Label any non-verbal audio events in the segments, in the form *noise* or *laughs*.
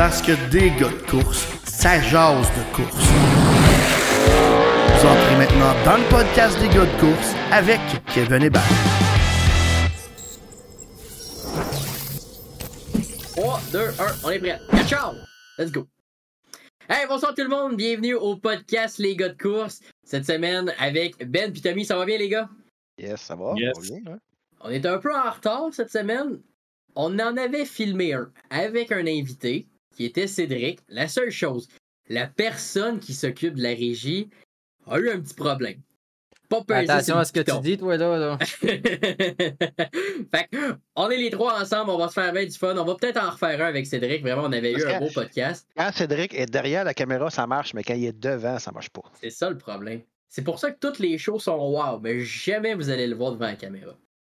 Parce que des gars de course, ça jase de course. Vous entrez maintenant dans le podcast des gars de course avec Kevin Hébert. 3, 2, 1, on est prêt. Ciao! Let's go! Hey, bonsoir tout le monde, bienvenue au podcast Les gars de course. Cette semaine avec Ben puis Tommy, ça va bien les gars? Yes, ça va. Yes. ça va bien, hein? On est un peu en retard cette semaine. On en avait filmé un avec un invité qui était Cédric. La seule chose, la personne qui s'occupe de la régie a eu un petit problème. Pas Attention à ce que tu dis, toi, là. là. *laughs* fait que, on est les trois ensemble, on va se faire bien du fun. On va peut-être en refaire un avec Cédric. Vraiment, on avait eu un beau podcast. Quand Cédric est derrière la caméra, ça marche, mais quand il est devant, ça marche pas. C'est ça le problème. C'est pour ça que toutes les shows sont wow, mais jamais vous allez le voir devant la caméra.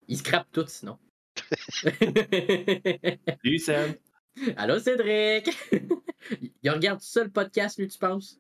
Ils scrapent tout sinon. *laughs* Salut Sam. *laughs* Allô Cédric! *laughs* il regarde tout ça le podcast, lui, tu penses?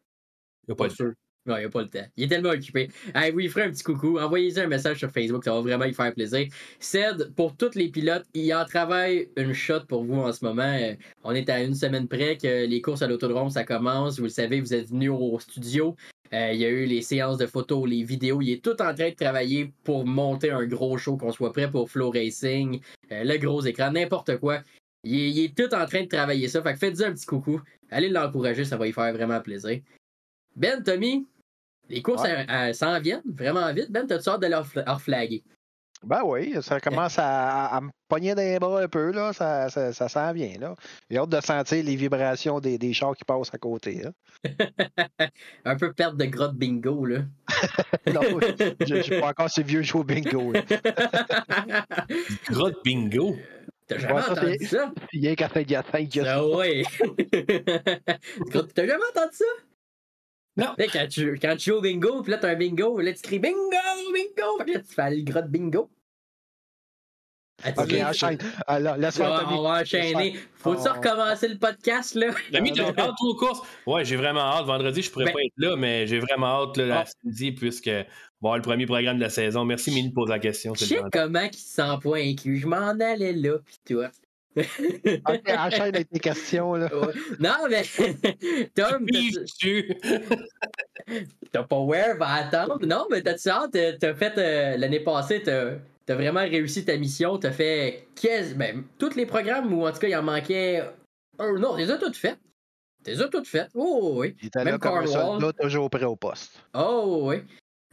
Il a pas le sûr. Non, il a pas le temps. Il est tellement occupé. Hey, oui, il ferait un petit coucou. Envoyez-y un message sur Facebook, ça va vraiment lui faire plaisir. Ced, pour tous les pilotes, il en travaille une shot pour vous en ce moment. Euh, on est à une semaine près que les courses à l'autodrome, ça commence. Vous le savez, vous êtes venus au studio. Euh, il y a eu les séances de photos, les vidéos. Il est tout en train de travailler pour monter un gros show, qu'on soit prêt pour Flow Racing, euh, le gros écran, n'importe quoi. Il est, il est tout en train de travailler ça. Fait que faites-y un petit coucou. Allez l'encourager, ça va lui faire vraiment plaisir. Ben, Tommy, les courses Ouais. s'en viennent vraiment vite. Ben, t'as-tu hâte de leur flaguer? Ben oui, ça commence à, à me pogner dans les bras un peu, là. Ça, ça, ça s'en vient, là. J'ai hâte de sentir les vibrations des, des chars qui passent à côté, là. *laughs* un peu perte de grotte bingo, là. *laughs* Non, je suis pas encore ce vieux jeu au bingo. Grotte bingo? T'as jamais Ouais, ça, entendu c'est- ça? Il y a qu'à Saint-Hyacinthe. Ah ouais! T'as jamais entendu ça? Non. Quand tu, quand tu joues au bingo, puis là, t'as un bingo, là, tu cries bingo, bingo! Que là, tu fais le grotte bingo. As-tu Ok, enchaîne. Alors, va, Tommy. on va enchaîner. Faut-tu Oh. recommencer le podcast, là? L'ami, t'as *laughs* hâte aux courses? Ouais, j'ai vraiment hâte. Vendredi, je pourrais Ben- pas être là, mais j'ai vraiment hâte là, Ah. la samedi, puisque va avoir le premier programme de la saison. Merci, Mini, de poser la question. Je sais comment qu'il se sent pas inclus. Je m'en allais là, pis toi. Ok, enchaîne avec tes questions, là. Ouais. non, mais *laughs* Tom, *laughs* t'as- pas Ware va attendre. Non, mais t'as-tu hâte? T'as- T'as fait euh, l'année passée, t'as as vraiment réussi ta mission. T'as fait quasi, ben, tous les programmes ou en tout cas, il en manquait un. Non, t'es as toutes faites. T'es as toutes faites. Oh oui. Il était là Même comme un soldat, toujours prêt au poste. Oh oui.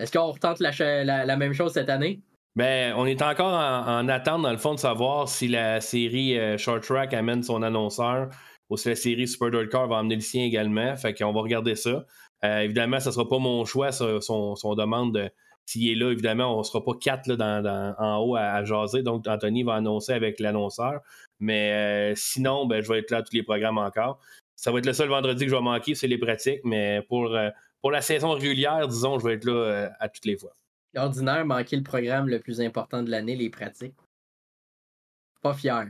Est-ce qu'on retente la, même chose cette année? Ben, on est encore en, en attente, dans le fond, de savoir si la série euh, Short Track amène son annonceur ou si la série Super Car va amener le sien également. Fait qu'on va regarder ça. Euh, évidemment, ce ne sera pas mon choix, ça, son, demande de s'il est là. Évidemment, on ne sera pas quatre là, en haut à, jaser. Donc, Anthony va annoncer avec l'annonceur. Mais euh, sinon, ben, je vais être là à tous les programmes encore. Ça va être le seul vendredi que je vais manquer, c'est les pratiques. Mais pour, pour la saison régulière, disons, je vais être là euh, à toutes les fois. Ordinaire, manquer le programme le plus important de l'année, les pratiques. Pas fier.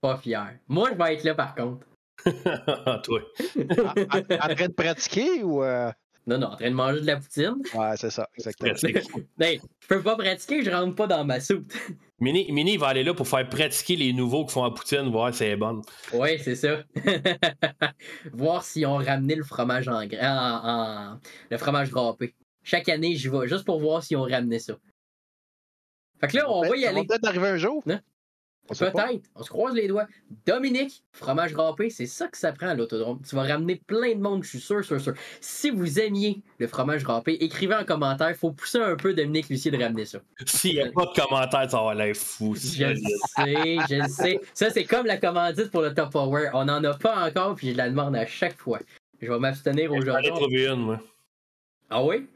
Pas fier. Moi, je vais être là par contre. *laughs* Toi. *laughs* En, train de pratiquer ou. euh, Non, non, en train de manger de la poutine. Ouais, c'est ça, exactement. Hey, *laughs* je peux pas pratiquer, je rentre pas dans ma soupe. Mini, Mini va aller là pour faire pratiquer les nouveaux qui font la poutine, voir si elle est bonne. Ouais, c'est ça. *laughs* Voir si on ramené le fromage en, en, en- le fromage râpé. Chaque année, j'y vais, juste pour voir si on ramené ça. Fait que là, on va y Ça aller. peut-être arriver un jour. Hein? Peut-être. On se croise les doigts. Dominique, fromage râpé, c'est ça que ça prend à l'autodrome. Tu vas ramener plein de monde, je suis sûr, sûr, sûr. Si vous aimiez le fromage râpé, écrivez en commentaire. Faut pousser un peu Dominique Lucier de ramener ça. S'il n'y a pas de commentaire, ça va l'air fou. Je le sais, je le sais. Ça, c'est comme la commandite pour le Top Power. On n'en a pas encore, puis je la demande à chaque fois. Je vais m'abstenir Je vais aujourd'hui. trouver une, moi. Ah oui?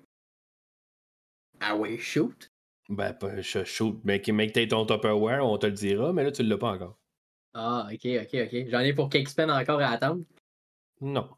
Ah oui, shoot. Ben, pas, je shoot. Mais qui make t'aies ton Tupperware, on te le dira, mais là, tu l'as pas encore. Ah, ok, ok, ok. J'en ai pour Cakespen encore à attendre. Non.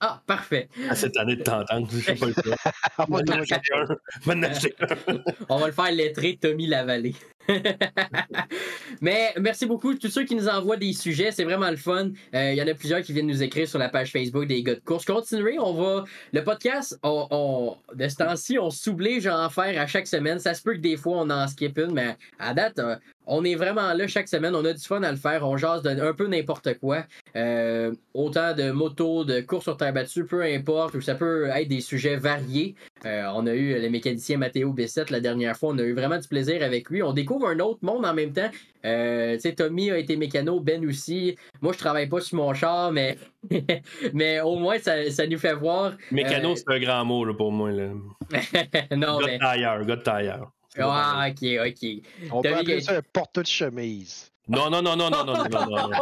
Ah, parfait. À cette année de t'entendre, je sais pas le. *laughs* *laughs* On va le faire lettré Tommy Lavallée. *laughs* Mais merci beaucoup tous ceux qui nous envoient des sujets, c'est vraiment le fun. Euh, Il y en a plusieurs qui viennent nous écrire sur la page Facebook des gars de course. Continuez, on va. Le podcast, on, de ce temps-ci, on s'oblige à en faire à chaque semaine. Ça se peut que des fois on en skip une, mais à date, euh, on est vraiment là chaque semaine. On a du fun à le faire. On jase de un peu n'importe quoi. Euh, autant de motos, de courses sur terre battue, peu importe. Ou ça peut être des sujets variés. Euh, on a eu le mécanicien Matteo Bessette la dernière fois. On a eu vraiment du plaisir avec lui. On découvre un autre monde en même temps. Euh, Tommy a été mécano, Ben aussi. Moi, je travaille pas sur mon char, mais, *laughs* mais au moins, ça, ça, nous fait voir. Mécano, c'est un grand mot là, pour moi. Là. *laughs* non, gars mais... tailleur, de tailleur. Ah, ok, ok. On peut appeler ça un porte de chemise. Non, non, non, non, non, non, non, non. *laughs*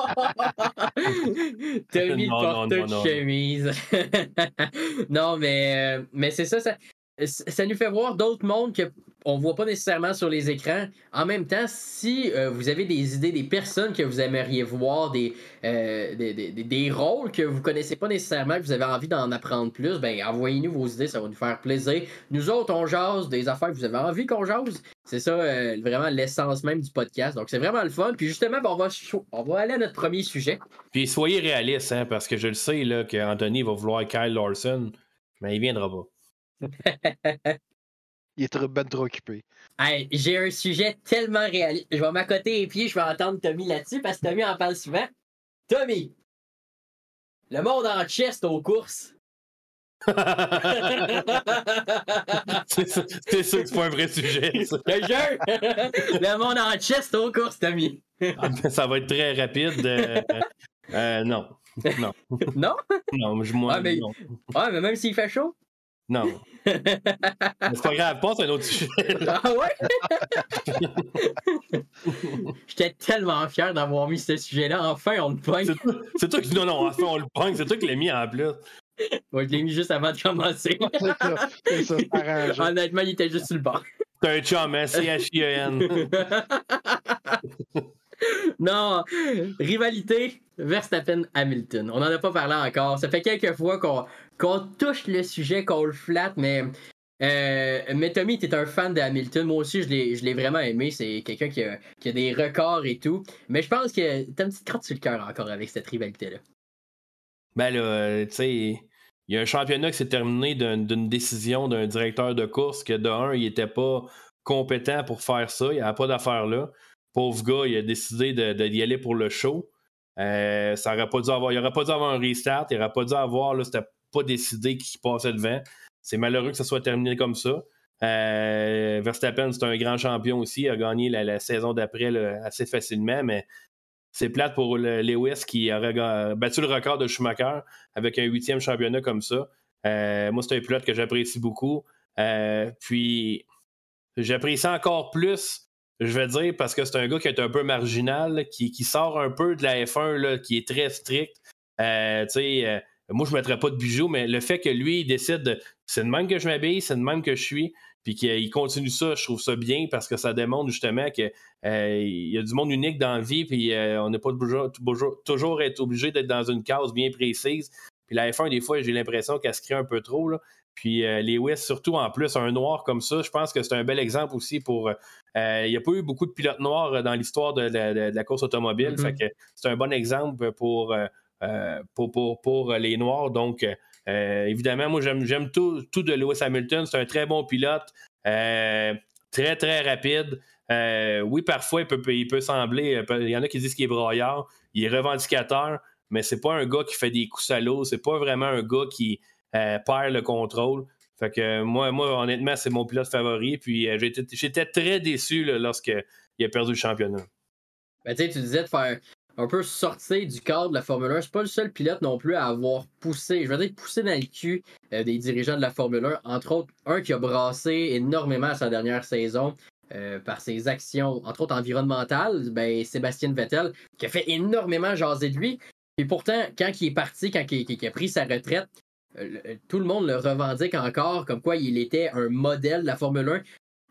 T'as mis le porte de chemise. non, mais, euh, mais c'est ça, ça, ça nous fait voir d'autres mondes que on voit pas nécessairement sur les écrans. En même temps, si euh, vous avez des idées, des personnes que vous aimeriez voir, des, euh, des, des, des, rôles que vous connaissez pas nécessairement, que vous avez envie d'en apprendre plus, ben envoyez-nous vos idées, ça va nous faire plaisir. Nous autres, on jase des affaires que vous avez envie qu'on jase. C'est ça euh, vraiment l'essence même du podcast. Donc c'est vraiment le fun. Puis justement, ben, on, va, on va aller à notre premier sujet. Puis soyez réalistes, hein, parce que je le sais qu'Anthony va vouloir Kyle Larson, mais il viendra pas. *laughs* Il est trop, ben trop occupé. j'ai un sujet tellement réaliste. Je vais m'accoter les pieds, je vais entendre Tommy là-dessus parce que Tommy en parle souvent. Tommy! Le monde en chest aux courses. *laughs* c'est sûr que c'est pas un vrai sujet. Ça. *laughs* Le jeu! Le monde en chest aux courses, Tommy. Ah, ça va être très rapide. Euh, euh, non. Non. Non? Non, je, moi, ah, mais, non. Ah, mais même s'il fait chaud? Non. *laughs* c'est pas grave, passe à un autre sujet. ah ouais? *laughs* J'étais tellement fier d'avoir mis ce sujet-là. Enfin, on le pogne. C'est toi, qui. Non, non, enfin, on le pogne. C'est toi qui l'as mis en plus. Ouais, je l'ai mis juste avant de commencer. c'est ça, ça Honnêtement, il était juste sur le bord. C'est un chum, hein? C-H-I-E-N. *laughs* *laughs* non, rivalité Verstappen-Hamilton. On n'en a pas parlé encore. Ça fait quelques fois qu'on touche le sujet, qu'on le flatte, mais. Euh, mais Tommy, t'es un fan de Hamilton. Moi aussi, je l'ai vraiment aimé. C'est quelqu'un qui a, qui a, des records et tout. Mais je pense que t'as une petite crotte sur le cœur encore avec cette rivalité-là. Ben là, euh, tu sais, il y a un championnat qui s'est terminé d'une décision d'un directeur de course que de un, il était pas compétent pour faire ça. Il n'y avait pas d'affaire là. Pauvre gars, il a décidé d'y de, aller pour le show. Euh, ça aurait pas dû avoir, il n'aurait pas dû avoir un restart. Il n'aurait pas dû avoir, là, c'était pas décidé qui passait devant. C'est malheureux que ça soit terminé comme ça. Euh, Verstappen, c'est un grand champion aussi. Il a gagné la, saison d'après assez facilement, mais c'est plate pour Lewis qui aurait battu le record de Schumacher avec un huitième championnat comme ça. Euh, moi, c'est un pilote que j'apprécie beaucoup. Euh, puis, j'apprécie encore plus, je vais dire, parce que c'est un gars qui est un peu marginal, qui, sort un peu de la F1, là, qui est très strict. tu sais, moi, je ne mettrais pas de bijoux, mais le fait que lui, il décide de c'est de même que je m'habille, c'est de même que je suis, puis qu'il continue ça, je trouve ça bien parce que ça démontre justement qu'il euh, y a du monde unique dans la vie, puis euh, on n'est pas toujours, obligé d'être dans une case bien précise. Puis la F1, des fois, j'ai l'impression qu'elle se crée un peu trop. Là. Puis euh, les West, surtout en plus, un noir comme ça, je pense que c'est un bel exemple aussi pour. Il n'y a pas eu beaucoup de pilotes noirs dans l'histoire de, la course automobile. Mm-hmm. Fait que c'est un bon exemple pour euh, pour, pour, pour, les Noirs. Donc, euh, évidemment, moi, j'aime tout, tout de Lewis Hamilton. C'est un très bon pilote, euh, très, très rapide. oui, parfois, il peut, il peut sembler, il y en a qui disent qu'il est broyard, il est revendicateur, mais c'est pas un gars qui fait des coups salauds, c'est pas vraiment un gars qui perd le contrôle. Fait que moi, moi honnêtement, c'est mon pilote favori. Puis j'étais très déçu lorsqu'il a perdu le championnat. Ben, tu disais de faire un peu sortir du cadre de la Formule 1. C'est pas le seul pilote non plus à avoir poussé, je veux dire poussé dans le cul euh, des dirigeants de la Formule 1. Entre autres, un qui a brassé énormément sa dernière saison euh, par ses actions, entre autres environnementales, ben, Sébastien Vettel, qui a fait énormément jaser de lui. Et pourtant, quand il est parti, quand il, a pris sa retraite, euh, tout le monde le revendique encore comme quoi il était un modèle de la Formule 1.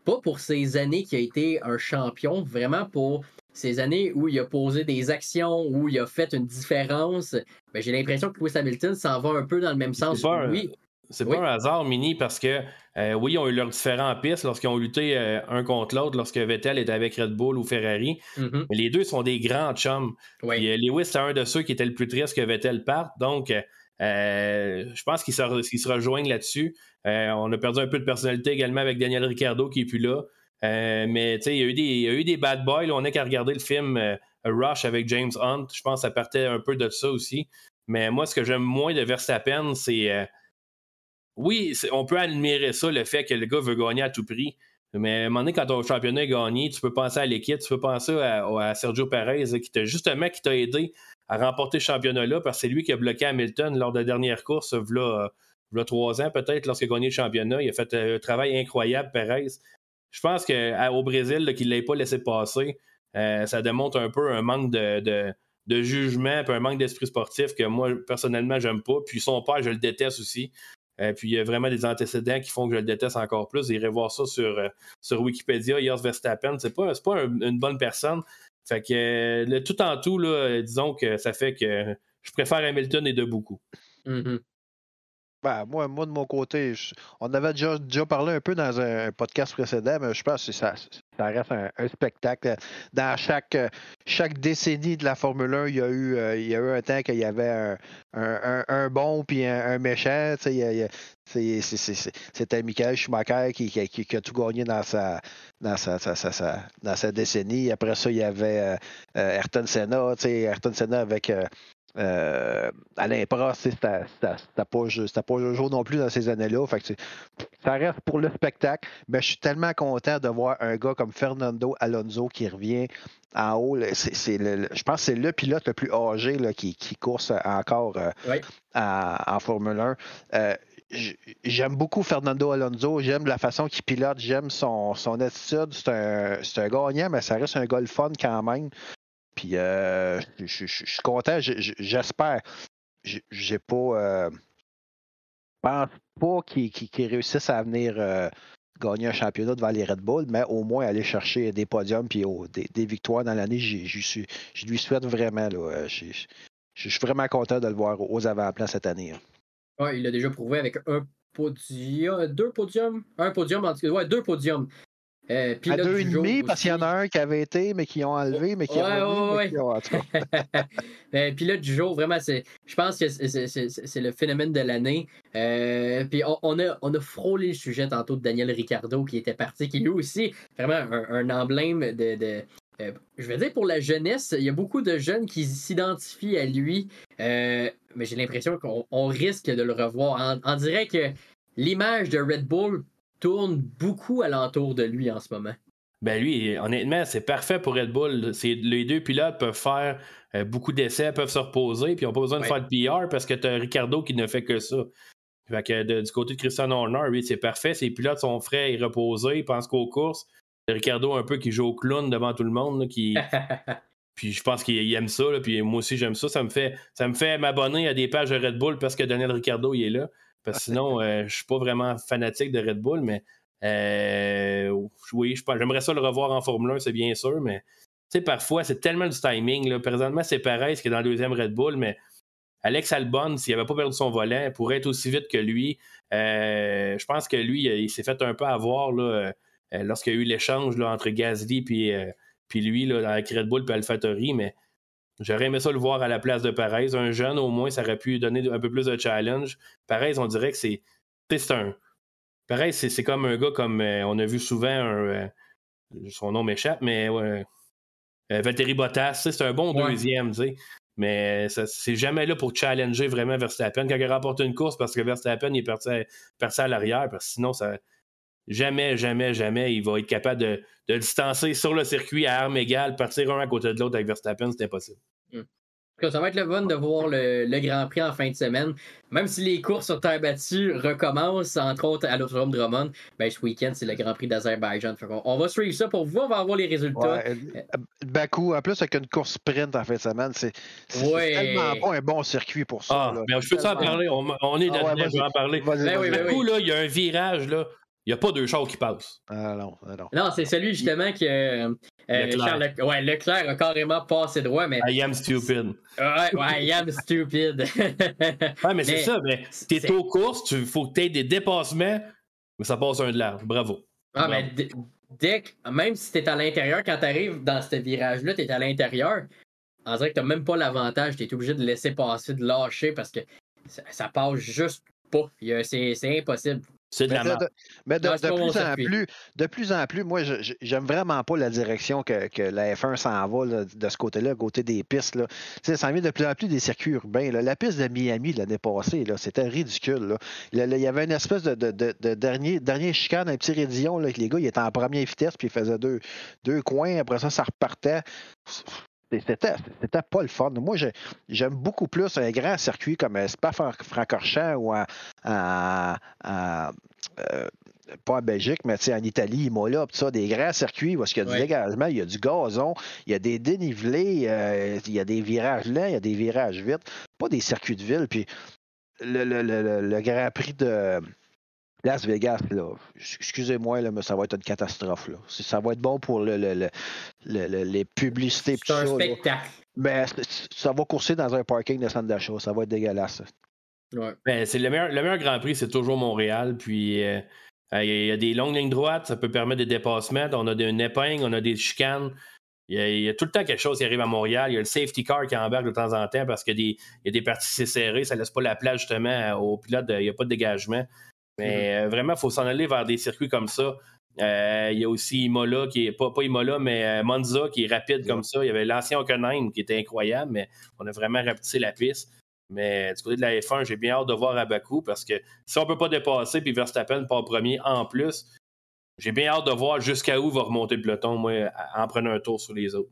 Pas pour ces années qu'il a été un champion, vraiment pour ces années où il a posé des actions, où il a fait une différence, ben, j'ai l'impression que Lewis Hamilton s'en va un peu dans le même sens. oui. C'est pas un hasard, Mini, parce que euh, oui, ils ont eu leurs différents pistes lorsqu'ils ont lutté euh, un contre l'autre, lorsque Vettel était avec Red Bull ou Ferrari. Mm-hmm. Mais les deux sont des grands chums. Oui. Euh, Lewis, c'est un de ceux qui était le plus triste que Vettel parte. Donc, je pense qu'ils se, rejoignent là-dessus. on a perdu un peu de personnalité également avec Daniel Ricciardo qui est plus là. Euh, mais il y, a eu des, y a eu des bad boys. On n'a qu'à regarder le film euh, Rush avec James Hunt. Je pense que ça partait un peu de ça aussi. Mais moi, ce que j'aime moins de Verstappen, c'est. Euh, oui, on peut admirer ça, le fait que le gars veut gagner à tout prix. Mais à un moment donné, quand ton championnat est gagné, tu peux penser à l'équipe, tu peux penser à, Sergio Perez, qui t'a justement qui t'a aidé à remporter ce championnat-là, parce que c'est lui qui a bloqué Hamilton lors de la dernière course, il y a trois ans peut-être, lorsqu'il a gagné le championnat. Il a fait un travail incroyable, Perez. Je pense qu'au Brésil, qu'il ne l'ait pas laissé passer, euh, ça démontre un peu un manque de, jugement, puis un manque d'esprit sportif que moi, personnellement, j'aime pas. Puis son père, je le déteste aussi. Euh, puis il y a vraiment des antécédents qui font que je le déteste encore plus. Irez voir ça sur, euh, sur Wikipédia. Jos Verstappen, c'est pas, pas une bonne personne. Fait que le tout en tout, là, disons que ça fait que je préfère Hamilton et de beaucoup. Mm-hmm. Ben, moi, de mon côté, on avait déjà, parlé un peu dans un, podcast précédent, mais je pense que ça, reste un, spectacle. Dans chaque, décennie de la Formule 1, il y a eu, euh, il y a eu un temps qu'il y avait un, bon puis un, méchant. C'était Michael Schumacher qui, a tout gagné dans sa, décennie. Après ça, il y avait euh, euh, Ayrton Senna. Ayrton Senna avec Alain Prost, c'était pas, pas jour non plus dans ces années-là. ça reste pour le spectacle. Mais je suis tellement content de voir un gars comme Fernando Alonso qui revient en haut. je pense que c'est le pilote le plus âgé qui, course encore euh, en, Formule 1. Euh, j'aime beaucoup Fernando Alonso, j'aime la façon qu'il pilote, j'aime son, son attitude. C'est un, un, gagnant, mais ça reste un gars fun quand même. Puis euh, je, suis content, j'espère. J'ai pas. Euh, pense pas qu'ils réussissent à venir euh, gagner un championnat devant les Red Bull, mais au moins aller chercher des podiums et des, victoires dans l'année. Je lui souhaite vraiment. Je suis vraiment content de le voir aux avant-plans cette année. Ouais, il l'a déjà prouvé avec un podium, deux podiums, un podium, en ouais, deux podiums. Euh, à deux et demi, parce qu'il y en a un qui avait été, mais qui ont enlevé, mais qui ouais, ont ouais, ouais. Pilote du jour, vraiment, c'est, je pense que c'est, le phénomène de l'année. Euh, puis on, a, on a frôlé le sujet tantôt de Daniel Ricardo qui était parti, qui lui aussi, vraiment un, emblème de, euh, je veux dire, pour la jeunesse, il y a beaucoup de jeunes qui s'identifient à lui, mais j'ai l'impression qu'on risque de le revoir. On, on dirait que l'image de Red Bull tourne beaucoup alentour de lui en ce moment. Ben lui, honnêtement, c'est parfait pour Red Bull. Les deux pilotes peuvent faire euh, beaucoup d'essais, peuvent se reposer, puis ils n'ont pas besoin de faire de PR parce que tu as Ricardo qui ne fait que ça. Fait que du côté de Christian Horner, oui, c'est parfait. Ses pilotes sont frais et reposés, ils pensent qu'aux courses. Ricardo un peu qui joue au clown devant tout le monde, qui. *laughs* puis je pense qu'il aime ça, puis moi aussi j'aime ça. Ça me fait, ça me fait m'abonner à des pages de Red Bull parce que Daniel Ricardo il est là. Parce que sinon, euh, je suis pas vraiment fanatique de Red Bull, mais euh, oui, j'aimerais ça le revoir en Formule 1, c'est bien sûr, mais parfois, c'est tellement du timing. Là. Présentement, c'est pareil, ce qui est dans le deuxième Red Bull, mais Alex Albon, s'il n'avait pas perdu son volant, pourrait être aussi vite que lui. Euh, je pense que lui, il s'est fait un peu avoir là, lorsqu'il y a eu l'échange entre Gasly puis, puis lui là, avec Red Bull et AlphaTauri, mais J'aurais aimé ça le voir à la place de Perez. Un jeune, au moins, ça aurait pu donner un peu plus de challenge. Perez, on dirait que c'est. C'est un. Perez, c'est comme un gars comme. Euh, on a vu souvent euh, son nom m'échappe, mais. Euh, Valtteri Bottas, c'est un bon deuxième, tu sais. Mais c'est jamais là pour challenger vraiment Verstappen. Quand il remporte une course, parce que Verstappen est parti à, à l'arrière, parce que sinon, ça, jamais, jamais, jamais, il va être capable de, de distancer sur le circuit à armes égales, partir un à côté de l'autre avec Verstappen, c'est impossible. Hmm. Ça va être le fun de voir le, Grand Prix en fin de semaine. Même si les courses sur terre battue recommencent, entre autres à l'Autodrome Drummond, ben, ce week-end, c'est le Grand Prix d'Azerbaïdjan. On, va suivre ça pour vous, on va avoir les résultats. Ouais, Bakou, en plus, avec une course sprint en fin de semaine, c'est tellement pas un bon circuit pour ça. Ah, mais je peux en parler, on, est ah, je vais en parler. Ben Bakou, là, il y a un virage, là. Il n'y a pas deux chars qui passent. Ah non, ah non. Non, c'est celui justement que euh, Leclerc. ouais, Leclerc a carrément passé droit. Mais... I am stupid. Ouais, ouais, I am stupid. *laughs* ouais, mais, c'est ça. Mais t'es aux courses, il faut que tu aies des dépassements, mais ça passe un de large. Bravo. Ah, mais dès même si t'es à l'intérieur, quand t'arrives dans ce virage-là, t'es à l'intérieur, on dirait que t'as même pas l'avantage. T'es obligé de laisser passer, de lâcher parce que ça, ça passe juste pas. C'est impossible C'est de Mais la de, mais de- plus en circuit. plus, de plus en plus, moi, j'aime vraiment pas la direction que, que la F1 s'en va là, de ce côté-là, côté des pistes. Là. Ça en vient de plus en plus des circuits urbains. là. La piste de Miami l'année passée, là, c'était ridicule. là. Il y avait une espèce de, de- de- de dernier, dernier chicane, un petit raidillon, là, que les gars, ils étaient en première vitesse, puis ils faisaient deux, deux coins. Après ça, ça repartait. C'était, pas le fun. Moi, j'ai- j'aime beaucoup plus un grand circuit comme euh, Spa-Francorchamps ou en, en- en- euh, pas en Belgique, mais en Italie, Imola, ça, des grands circuits où il y a du Ouais. dégagement, il y a du gazon, il y a des dénivelés, euh, il y a des virages lents, il y a des virages vite. Pas des circuits de ville. Puis le, le- le- le- le Grand Prix de Las Vegas, là, excusez-moi, là, mais ça va être une catastrophe. Là. Ça va être bon pour le, le- le- le- le- les publicités. C'est un ça, là. spectacle. Mais c'est- ça va courser dans un parking de centre d'achat. Ça va être dégueulasse. Ouais. Ben, c'est le meilleur, le meilleur Grand Prix, c'est toujours Montréal. Puis euh, euh, il y a des longues lignes droites, ça peut permettre des dépassements. On a des- une épingle, on a des chicanes. Il y, a, il y a tout le temps quelque chose qui arrive à Montréal. Il y a le safety car qui embarque de temps en temps parce qu'il y a des, il y a des parties serrées. Ça laisse pas la place justement aux pilotes. de- il n'y a pas de dégagement. Mais euh, vraiment, il faut s'en aller vers des circuits comme ça. Euh, il y a aussi Imola, qui est pas, pas Imola, mais euh, Monza, qui est rapide comme ça. Il y avait l'ancien Hockenheim, qui était incroyable, mais on a vraiment rapetissé la piste. Mais du côté de la F1, j'ai bien hâte de voir à Bakou parce que si on ne peut pas dépasser, puis Verstappen pas premier en plus, j'ai bien hâte de voir jusqu'à où va remonter le peloton, moi, en prenant un tour sur les autres.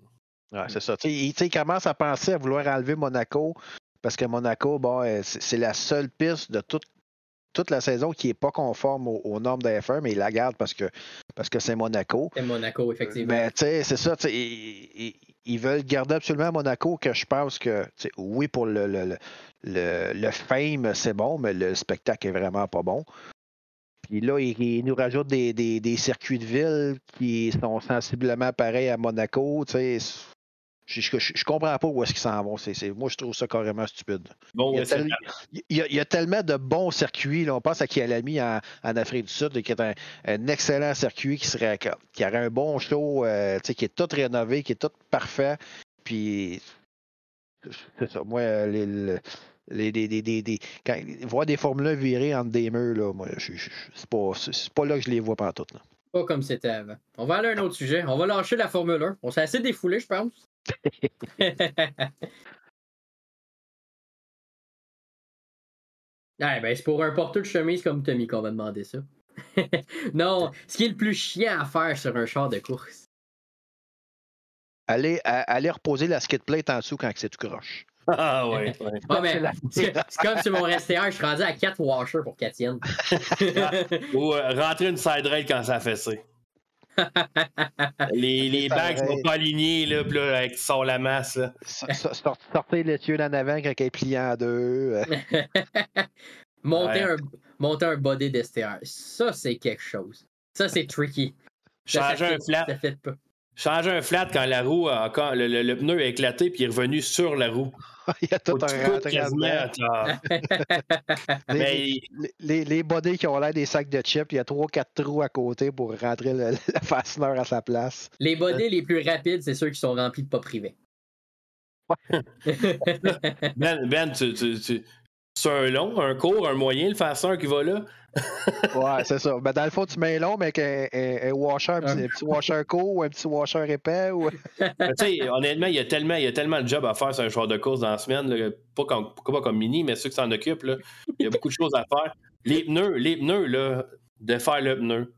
Ouais, c'est ça. Tu sais, il, il commence à penser à vouloir enlever Monaco parce que Monaco, bon, c'est la seule piste de toute, toute la saison qui n'est pas conforme aux, aux normes de F1, mais il la garde parce que parce que c'est Monaco. C'est Monaco, effectivement. Mais tu sais, c'est ça. Ils, ils- veulent garder absolument Monaco, que je pense que, oui, pour le, le, le, le- le fame, c'est bon, mais le spectacle est vraiment pas bon. Puis là, ils, ils nous rajoutent des, des- des circuits de ville qui sont sensiblement pareils à Monaco. Tu sais, je, je, comprends pas où est-ce qu'ils s'en vont. C'est- c'est- moi, je trouve ça carrément stupide. Bon, Il y a, ouais, c'est tel- il y a- il y a tellement de bons circuits. là. On pense à Kialami en, en Afrique du Sud, qui est un, un excellent circuit qui serait qui aurait un bon show, euh, tu sais, qui est tout rénové, qui est tout parfait. Puis c'est ça. Moi, euh, les, le- les, les- les- les- les- quand, voir des Formule 1 virer entre des murs, là, moi, c'est pas, pas là que je les vois pantoute. Là. Pas comme c'était avant. On va aller à un autre sujet. On va lâcher la Formule 1. On s'est assez défoulé, je pense. Ouais, *laughs* ben, c'est pour un porteur de chemise comme Tommy qu'on va demander ça. *laughs* non, ce qui est le plus chiant à faire sur un char de course. Aller, à- aller reposer la skid plate en dessous quand c'est tout croche. Ah ouais, ouais. *laughs* Ouais, mais c'est c'est comme sur mon STR, je suis rendu à 4 washers pour qu'elle tienne. Ou euh, rentrer une side rail quand ça a fessé. Les *laughs* les bags pareil. sont pas alignés, là, puis là, avec la masse. là. So- so- sort- Sortez les tuyaux en avant quand elle est pliée en deux. *laughs* monter, Ouais. un, monter un body d'STR, ça, c'est quelque chose. Ça, c'est tricky. Ça, ça Changer un flat. Ça fait pas. Changer un flat quand la roue a quand le, le- le pneu a éclaté puis il est revenu sur la roue. *laughs* Il y a tout tu un. *laughs* Les, Mais les, les, les bodies qui ont l'air des sacs de chips, il y a trois, quatre trous à côté pour rentrer le, *laughs* le fastener à sa place. Les bodies les plus rapides, c'est ceux qui sont remplis de pas privés. Ben, ben tu, tu, tu- c'est un long, un court, un moyen, le façeur qui va là. Ouais, c'est ça. Ben, dans le fond, tu mets long, mais avec un, un- un washer, un petit, un petit washer court ou un petit washer épais. Ou... *laughs* Sais, honnêtement, il y, a tellement, il y a tellement de job à faire sur un choix de course dans la semaine. là. Pas, comme, pas comme mini, mais ceux qui s'en occupent, là, il y a beaucoup de choses à faire. Les pneus, les pneus, là, de faire le pneu,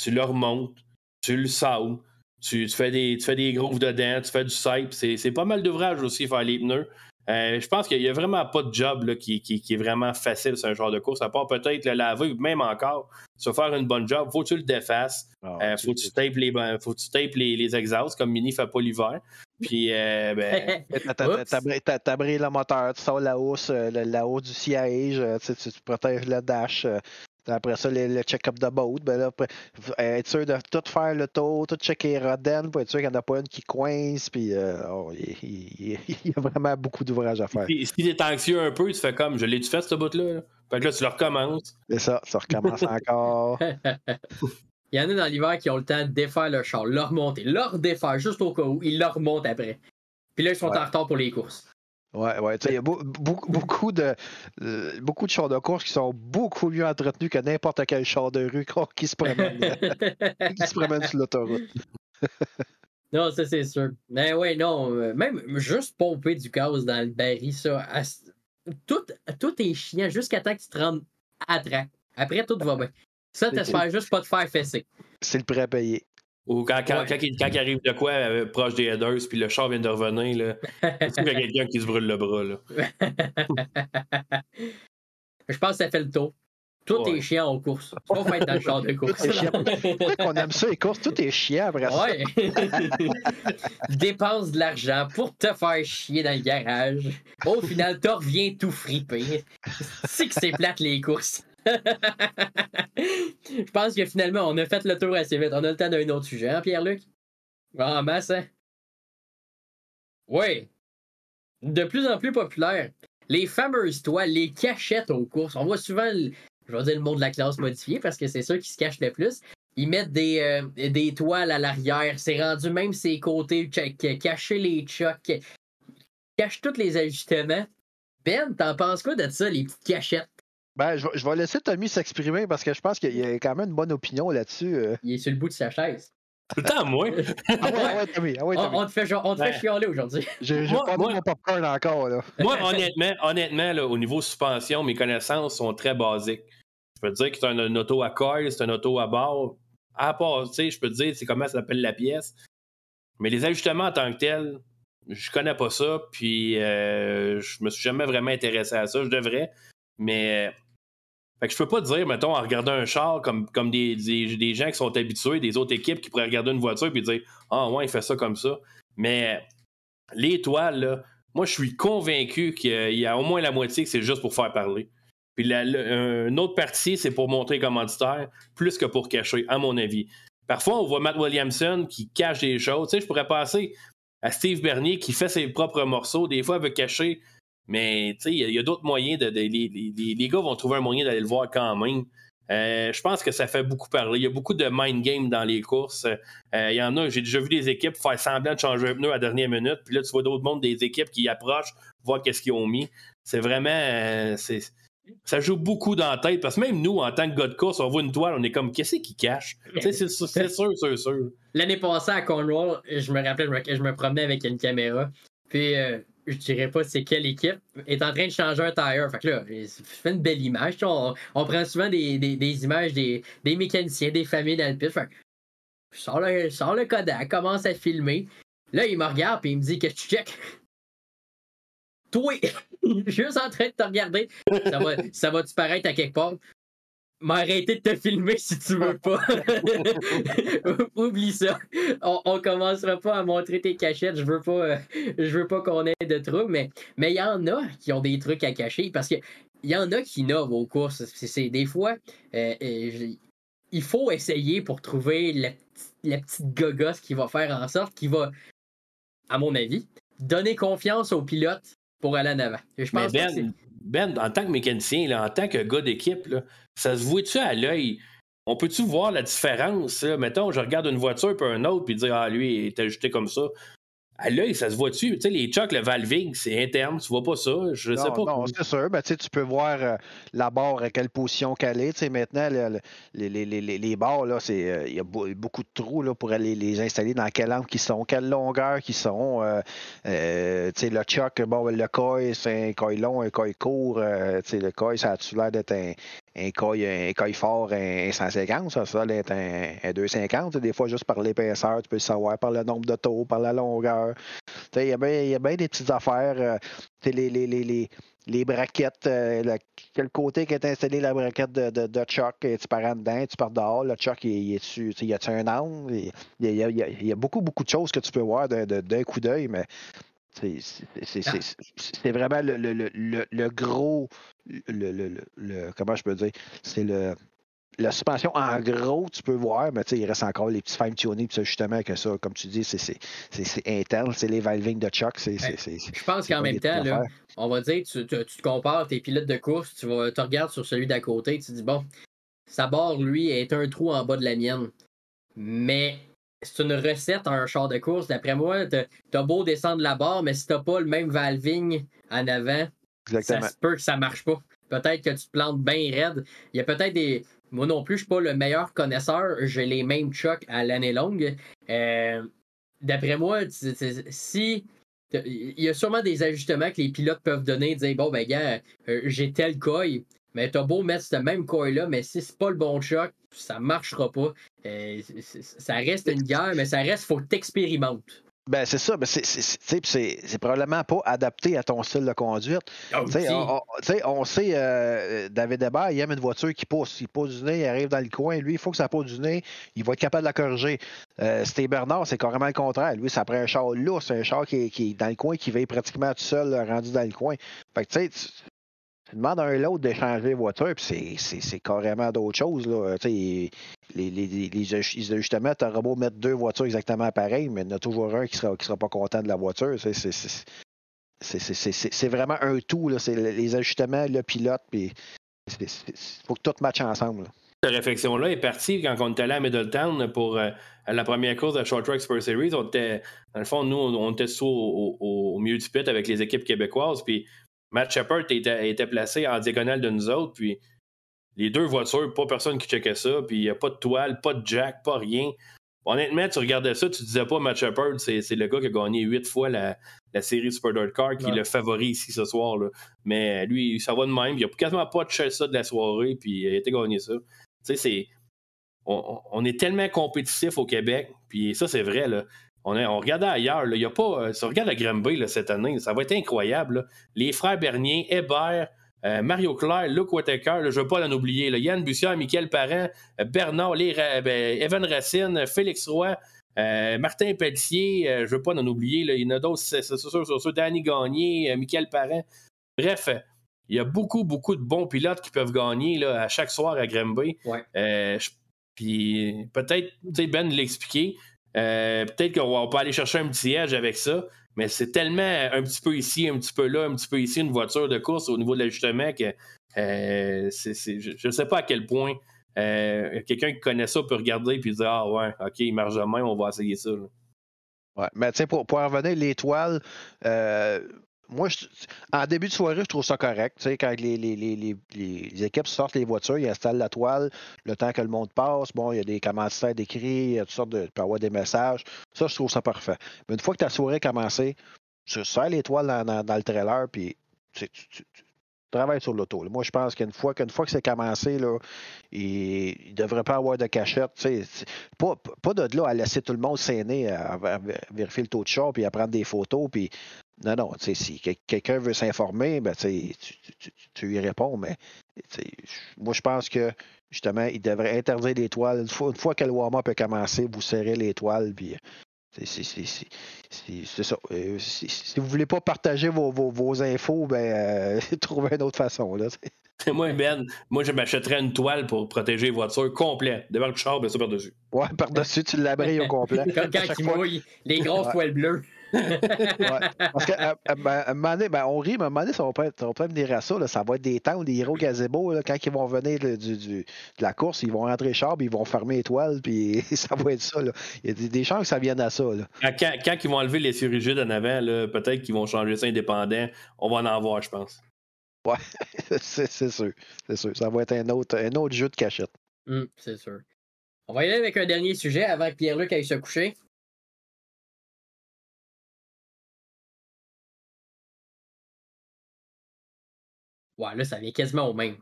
tu le remontes, tu le sables, tu, tu fais des, tu fais des grooves dedans, tu fais du sape. C'est c'est pas mal d'ouvrage aussi, faire les pneus. Euh, je pense qu'il n'y a vraiment pas de job là, qui, qui- qui est vraiment facile sur un genre de course, à part peut-être le laver, ou même encore, se faire une bonne job, faut que tu le défasses. Euh, faut que tu tapes les, faut que tu tapes les, les exhausts, comme Mini fait pas l'hiver. Puis, euh, ben, *laughs* T'as- T'abrires le moteur, tu sors la hausse, la hausse du siège, tu, tu- tu protèges le dash. Après ça, le, le check-up de boat. Ben là, après, être sûr de tout faire le tour, tout checker les rodents pour être sûr qu'il n'y en a pas une qui coince. Puis, euh, oh, il, il- il- il y a vraiment beaucoup d'ouvrages à faire. si, si t'es anxieux un peu, tu fais comme, je l'ai-tu fait, ce bout-là? là? Fait que là, tu le recommences. C'est ça, ça recommence encore. *laughs* Il y en a dans l'hiver qui ont le temps de défaire leur char, le remonter, le redéfaire juste au cas où, ils le remontent après. Puis là, ils sont Ouais. en retard pour les courses. Ouais, ouais. Il y a beaucoup, beaucoup, de, euh, beaucoup de chars de course qui sont beaucoup mieux entretenus que n'importe quel char de rue qui se promène, *laughs* qui se promène sur l'autoroute. *laughs* non, ça c'est sûr. Mais ouais, non, euh, même juste pomper du gaz dans le baril, ça, tout, tout est chiant jusqu'à temps que tu te rendes à track. Après, tout va bien. Ça, t'espères juste pas te faire fesser. C'est le prêt à payer. Ou quand, quand, quand, il, arrive de quoi euh, proche des headers, puis le char vient de revenir, là, c'est qu'il y a quelqu'un qui se brûle le bras. Là. *laughs* Je pense que ça fait le tour. Tout est chiant aux courses. Faut pas être dans le char de course. Pourquoi qu'on aime ça, les courses? Tout est chiant après ça. Ouais. *laughs* Dépense de l'argent pour te faire chier dans le garage. Au final, tu reviens tout fripé. C'est que c'est plate, les courses. Je pense que finalement, on a fait le tour assez vite. On a le temps d'un autre sujet, hein, Pierre-Luc? En masse, hein? Oui. De plus en plus populaire. Les fameuses toiles, les cachettes aux courses. On voit souvent, je vais dire le monde de la classe modifiée parce que c'est ceux qui se cachent le plus. Ils mettent des, euh, des toiles à l'arrière. C'est rendu même ses côtés, cacher les chocs, cache tous les ajustements. Ben, t'en penses quoi de ça, les petites cachettes? Ben, je, vais laisser Tommy s'exprimer parce que je pense qu'il y a quand même une bonne opinion là-dessus. Euh. Il est sur le bout de sa chaise. Tout le temps, moi. *laughs* ah ouais, Tommy. Ah ouais, Tommy. On, te fait, on te fait chialer aujourd'hui. J'ai pas moi, mon popcorn encore. Là. moi, honnêtement, honnêtement là, au niveau suspension, mes connaissances sont très basiques. Je peux te dire que c'est un, auto à coil, c'est un auto à bord. À part, tu sais, je peux te dire c'est comment ça s'appelle la pièce. Mais les ajustements en tant que tels, je connais pas ça, puis euh, je me suis jamais vraiment intéressé à ça. Je devrais, mais fait que je peux pas dire, mettons, en regardant un char comme, des, gens qui sont habitués, des autres équipes qui pourraient regarder une voiture et dire Ah ouais, il fait ça comme ça. Mais là, moi je suis convaincu qu'il y a au moins la moitié que c'est juste pour faire parler. Puis la, une autre partie, c'est pour montrer commanditaire, plus que pour cacher, à mon avis. Parfois, on voit Matt Williamson qui cache des choses. Tu sais, je pourrais passer à Steve Bernier qui fait ses propres morceaux. Des fois, veut cacher mais il y a, d'autres moyens. De, les, gars vont trouver un moyen d'aller le voir quand même. Euh, je pense que ça fait beaucoup parler. Il y a beaucoup de mind game dans les courses. Euh, il y en a, j'ai déjà vu des équipes faire semblant de changer un pneu à la dernière minute. Puis là, tu vois d'autres mondes des équipes qui approchent, voir qu'est-ce qu'ils ont mis. C'est vraiment. Euh, ça joue beaucoup dans la tête. Parce que même nous, en tant que gars de course, on voit une toile, on est comme qu'est-ce qui cache? c'est sûr, c'est sûr. L'année passée à Cornwall, je me rappelle, je me promenais avec une caméra. Puis je dirais pas c'est quelle équipe, est en train de changer un tire. Fait que là, fait une belle image. On, prend souvent des, images des, mécaniciens, des familles dans le pit. Fait je sors le, le Kodak, commence à filmer. Là, il me regarde et il me dit que tu check? Toi, *laughs* je suis juste en train de te regarder. Ça va, ça va-tu paraître à quelque part? M'arrêter de te filmer si tu veux pas. *laughs* Oublie ça. On, on commencera pas à montrer tes cachettes. Je veux pas, euh, je veux pas qu'on ait de trucs, mais mais il y en a qui ont des trucs à cacher parce que il y en a qui innovent aux courses. C'est des fois, euh, euh, il faut essayer pour trouver la, la petite gogosse qui va faire en sorte qu'il va, à mon avis, donner confiance au pilote pour aller en avant. Je pense ben, ben, en tant que mécanicien, en tant que gars d'équipe, ça se voit-tu à l'œil? On peut-tu voir la différence? Mettons, je regarde une voiture puis un autre puis dire Ah, lui, il est ajusté comme ça à l'œil, ça se voit-tu? Tu sais, les chocs, le valving, c'est interne, tu vois pas ça? Je sais pas. Non, c'est sûr. Ben, tu peux voir euh, la barre à quelle position qu'elle est. Tu sais, maintenant, les, les, les, les, barres, là, c'est, euh, il y a beaucoup de trous là, pour aller les installer dans quel angle qu'ils sont, quelle longueur qu'ils sont. Euh, tu sais, le choc, bon, le coil, c'est un coil long, un coil court. tu sais, le coil, ça a-tu l'air d'être un, un coil, un fort, un, 150, ça, ça être un, un 250. Des fois, juste par l'épaisseur, tu peux le savoir par le nombre de taux, par la longueur. Il y, a bien des petites affaires. Euh, les, les, les, les, braquettes, euh, quel côté qui est installé la braquette de, de, Chuck, tu pars en dedans, tu pars dehors, le Chuck, il, est il y a un angle? Il y a, il, y a, beaucoup, beaucoup de choses que tu peux voir d'un coup d'œil, mais c'est vraiment le, le, le, le gros, le, comment je peux dire, c'est le la suspension, en gros, tu peux voir, mais il reste encore les petits fine-tuning, puis justement, que ça, comme tu dis, c'est interne, c'est les valving de Chuck. Je pense qu'en même temps, là, on va dire, tu, tu, te compares tes pilotes de course, tu vas, te regardes sur celui d'à côté, tu te dis, bon, sa barre, lui, est un trou en bas de la mienne. Mais c'est une recette, un char de course. D'après moi, t'as as beau descendre la barre, mais si t'as pas le même valving en avant, Exactement. ça se peut que ça marche pas. Peut-être que tu te plantes bien raide. Il y a peut-être des. Moi non plus, je suis pas le meilleur connaisseur. J'ai les mêmes chocs à l'année longue. Euh, D'après moi, si. Il y a sûrement des ajustements que les pilotes peuvent donner, dire bon, ben, gars, euh, j'ai tel coil, mais t'as beau mettre ce même coil-là, mais si c'est pas le bon choc, ça marchera pas. Euh, ça reste une guerre, mais ça reste, faut que t'expérimentes. Ben, c'est ça. Ben, c'est, probablement pas adapté à ton style de conduite. Tu sais, aussi. on, sait, euh, David Hébert, il aime une voiture qui pousse. Il pousse du nez, il arrive dans le coin. Lui, il faut que ça pousse du nez. Il va être capable de la corriger. Euh, Steve Bernard, c'est carrément le contraire. Lui, ça prend un char lourd. C'est un char qui est, qui est dans le coin, qui veille pratiquement tout seul, rendu dans le coin. Fait que, tu sais, tu, demandes à un l'autre d'échanger les voitures, puis c'est, carrément d'autres choses. Les, les, les, les aj- les ajustements, tu beau mettre deux voitures exactement pareilles, mais il y en a toujours un qui sera, qui sera pas content de la voiture. C'est, vraiment un tout. Les ajustements, le pilote, puis il faut que tout matche ensemble. Cette réflexion-là est partie quand on était allé à Middletown pour euh, la première course de Short Track Super Series. On était, dans le fond, nous, on, était sous au milieu du pit avec les équipes québécoises. Puis Matt Shepard était, était placé en diagonale de nous autres. Puis les deux voitures, pas personne qui checkait ça. Puis il n'y a pas de toile, pas de jack, pas rien. Honnêtement, tu regardais ça, tu disais pas Matt Shepard, c'est le gars qui a gagné huit fois la, la série Super Dirt Car qui est le favori ici ce soir. Là. Mais lui, ça va de même. Il a quasiment pas de ça de la soirée, puis il a été gagné ça. Tu sais, c'est. On, on est tellement compétitif au Québec, puis ça, c'est vrai, là. On, est- on regardait ailleurs, là. Il y a pas. euh, Si on regarde Granby, là, cette année, ça va être incroyable, là. Les frères Bernier, Hébert, euh, Mario Claire, Luc Whittaker, là, je ne veux pas l'en oublier, là. Yann Bussière, Michael Parent, euh, Bernard, les ben, Evan Racine, Félix Roy, Martin Pelletier, je ne veux pas en oublier, là. Il y en a d'autres, c'est c'est sûr, c'est sûr. Danny Gagné, Michael Parent. Bref, il y a beaucoup, beaucoup de bons pilotes qui peuvent gagner à chaque soir à. Ouais. Puis peut-être, Ben l'a expliqué, euh, peut-être qu'on peut aller chercher un petit edge avec ça, mais c'est tellement un petit peu ici, un petit peu là, un petit peu ici, une voiture de course au niveau de l'ajustement que euh, je ne sais pas à quel point euh, quelqu'un qui connaît ça peut regarder et dire Ah ouais, ok, il marche de même, on va essayer ça. Ouais. Mais tu sais, pour, pour en revenir, l'étoile, moi, en début de soirée, je trouve ça correct. Quand les, les, les, les, les- les équipes sortent les voitures, ils installent la toile, le temps que le monde passe, bon, il y a des commentaires d'écrit, il y a toutes sortes. Tu peux avoir des messages. Ça, je trouve ça parfait. Mais une fois que ta soirée a commencé, tu sers l'étoile dans, dans, dans le trailer, puis tu, travailles sur l'auto. Moi, je pense qu'une fois, qu'une fois que c'est commencé, là, il ne devrait pas avoir de cachette. Pas, pas de là à laisser tout le monde s'aîner à vérifier le taux de char puis à prendre des photos. Puis, non, non, tu sais, si que- quelqu'un veut s'informer, ben, tu, tu, tu- lui réponds. Mais moi, je pense que justement, il devrait interdire l'étoile. Une fois, une fois que le warm-up a commencé, vous serrez l'étoile. Puis, c'est- ça. Euh, si, si vous voulez pas partager vos, vos, vos infos, ben, euh, *laughs* trouvez une autre façon. Là, *laughs* moi, Ben, moi, je m'achèterais une toile pour protéger les voitures complète. Devant le char, ben ça par-dessus. ouais, par-dessus, tu l'abris au complet. *laughs* Quand, À quand il fois- mouille, les grosses Ouais. poils bleus. Ouais. Parce qu'à à, ben, un moment donné, ben, on rit, mais à un moment donné, ça va pas, être- ça va pas venir à ça. là. Ça va être des temps, des héros gazebo. Là, quand ils vont venir là, du, du- de la course, ils vont rentrer char, puis ils vont fermer les toiles, *laughs* puis ça va être ça. Là. Il y a des, des chances que ça vienne à ça. Là. Quand, ils vont enlever les rigides en avant, peut-être qu'ils vont changer ça indépendant. On va en avoir, je pense. *laughs* c'est c'est sûr. C'est sûr. Ça va être un autre, un autre jeu de cachette. Hum, c'est sûr. On va y aller avec un dernier sujet avant que Pierre-Luc aille se coucher. Ouais, là, ça vient quasiment au même.